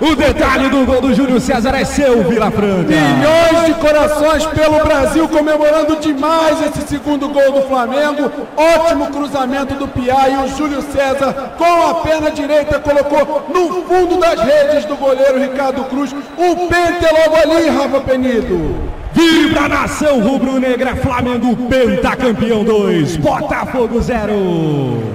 O detalhe do gol do Júlio César é seu, Vila Franca. Milhões de corações pelo Brasil comemorando demais esse segundo gol do Flamengo. Ótimo cruzamento do Piá e o Júlio César com a perna direita colocou no fundo das redes do goleiro Ricardo Cruz. O pente logo ali, Rafa Penido. Vibra nação rubro-negra, Flamengo pentacampeão 2, Botafogo 0.